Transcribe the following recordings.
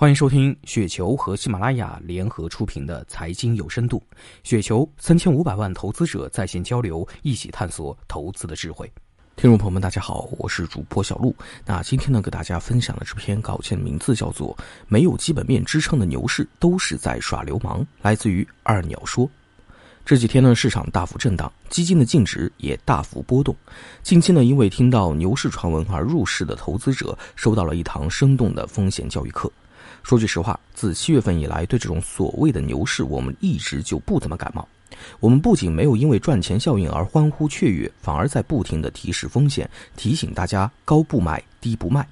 欢迎收听雪球和喜马拉雅联合出品的财经有深度。雪球三千五百万投资者在线交流，一起探索投资的智慧。听众朋友们，大家好，我是主播小璐。那今天呢，给大家分享的这篇稿件名字叫做《没有基本面支撑的牛市都是在耍流氓》，来自于二鸟说。这几天呢，市场大幅震荡，基金的净值也大幅波动。近期呢，因为听到牛市传闻而入市的投资者，收到了一堂生动的风险教育课。说句实话，自七月份以来，对这种所谓的牛市，我们一直就不怎么感冒。我们不仅没有因为赚钱效应而欢呼雀跃，反而在不停的提示风险，提醒大家高不买，低不卖。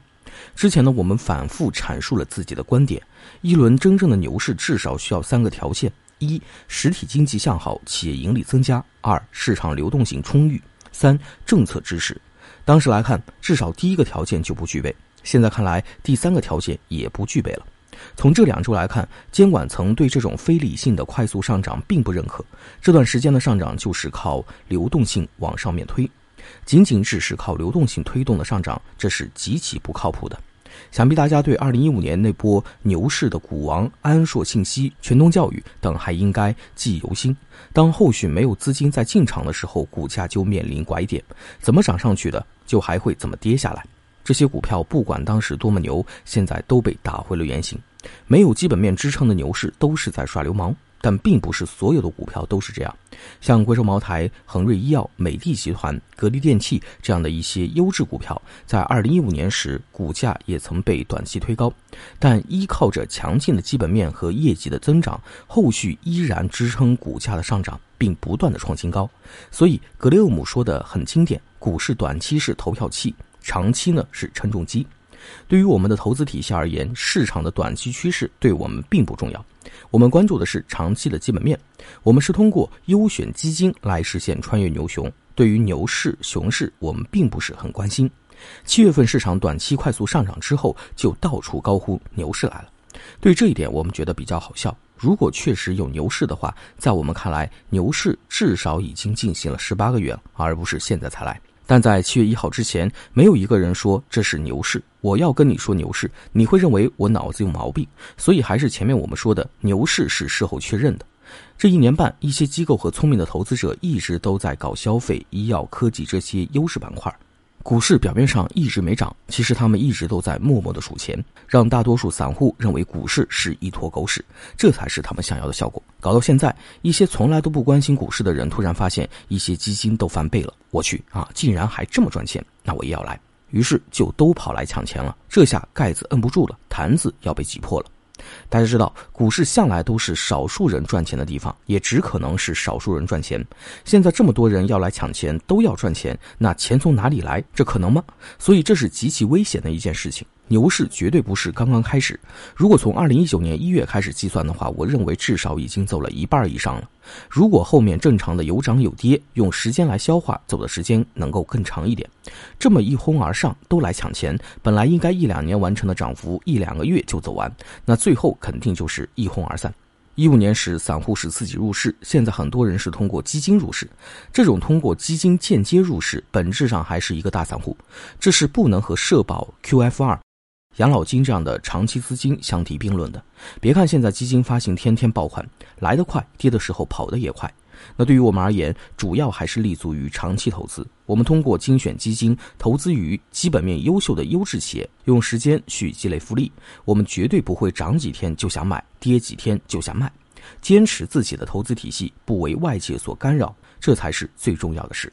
之前呢，我们反复阐述了自己的观点：一轮真正的牛市至少需要三个条件：一、实体经济向好，企业盈利增加；二、市场流动性充裕；三、政策支持。当时来看，至少第一个条件就不具备。现在看来，第三个条件也不具备了。从这两周来看，监管层对这种非理性的快速上涨并不认可。这段时间的上涨就是靠流动性往上面推，仅仅只是靠流动性推动的上涨，这是极其不靠谱的。想必大家对2015年那波牛市的股王安硕信息、全东教育等还应该记忆犹新。当后续没有资金在进场的时候，股价就面临拐点，怎么涨上去的，就还会怎么跌下来。这些股票不管当时多么牛，现在都被打回了原形。没有基本面支撑的牛市都是在耍流氓，但并不是所有的股票都是这样。像贵州茅台、恒瑞医药、美的集团、格力电器这样的一些优质股票，在二零一五年时股价也曾被短期推高，但依靠着强劲的基本面和业绩的增长，后续依然支撑股价的上涨，并不断的创新高。所以格雷厄姆说的很经典：股市短期是投票器。长期呢是称重机，对于我们的投资体系而言，市场的短期趋势对我们并不重要，我们关注的是长期的基本面。我们是通过优选基金来实现穿越牛熊。对于牛市、熊市，我们并不是很关心。七月份市场短期快速上涨之后，就到处高呼牛市来了。对这一点，我们觉得比较好笑。如果确实有牛市的话，在我们看来，牛市至少已经进行了十八个月，而不是现在才来。但在七月一号之前，没有一个人说这是牛市。我要跟你说牛市，你会认为我脑子有毛病。所以还是前面我们说的，牛市是事后确认的。这一年半，一些机构和聪明的投资者一直都在搞消费、医药、科技这些优势板块。股市表面上一直没涨，其实他们一直都在默默的数钱，让大多数散户认为股市是一坨狗屎，这才是他们想要的效果。搞到现在，一些从来都不关心股市的人突然发现，一些基金都翻倍了。我去啊，竟然还这么赚钱，那我也要来。于是就都跑来抢钱了。这下盖子摁不住了，坛子要被挤破了。大家知道，股市向来都是少数人赚钱的地方，也只可能是少数人赚钱。现在这么多人要来抢钱，都要赚钱，那钱从哪里来？这可能吗？所以这是极其危险的一件事情。牛市绝对不是刚刚开始。如果从二零一九年一月开始计算的话，我认为至少已经走了一半以上了。如果后面正常的有涨有跌，用时间来消化，走的时间能够更长一点。这么一哄而上，都来抢钱，本来应该一两年完成的涨幅，一两个月就走完，那最后肯定就是一哄而散。一五年时，散户是自己入市，现在很多人是通过基金入市。这种通过基金间接入市，本质上还是一个大散户，这是不能和社保、QF2。养老金这样的长期资金相提并论的。别看现在基金发行天天爆款，来得快，跌的时候跑得也快。那对于我们而言，主要还是立足于长期投资。我们通过精选基金投资于基本面优秀的优质企业，用时间去积累复利。我们绝对不会涨几天就想买，跌几天就想卖。坚持自己的投资体系，不为外界所干扰，这才是最重要的事。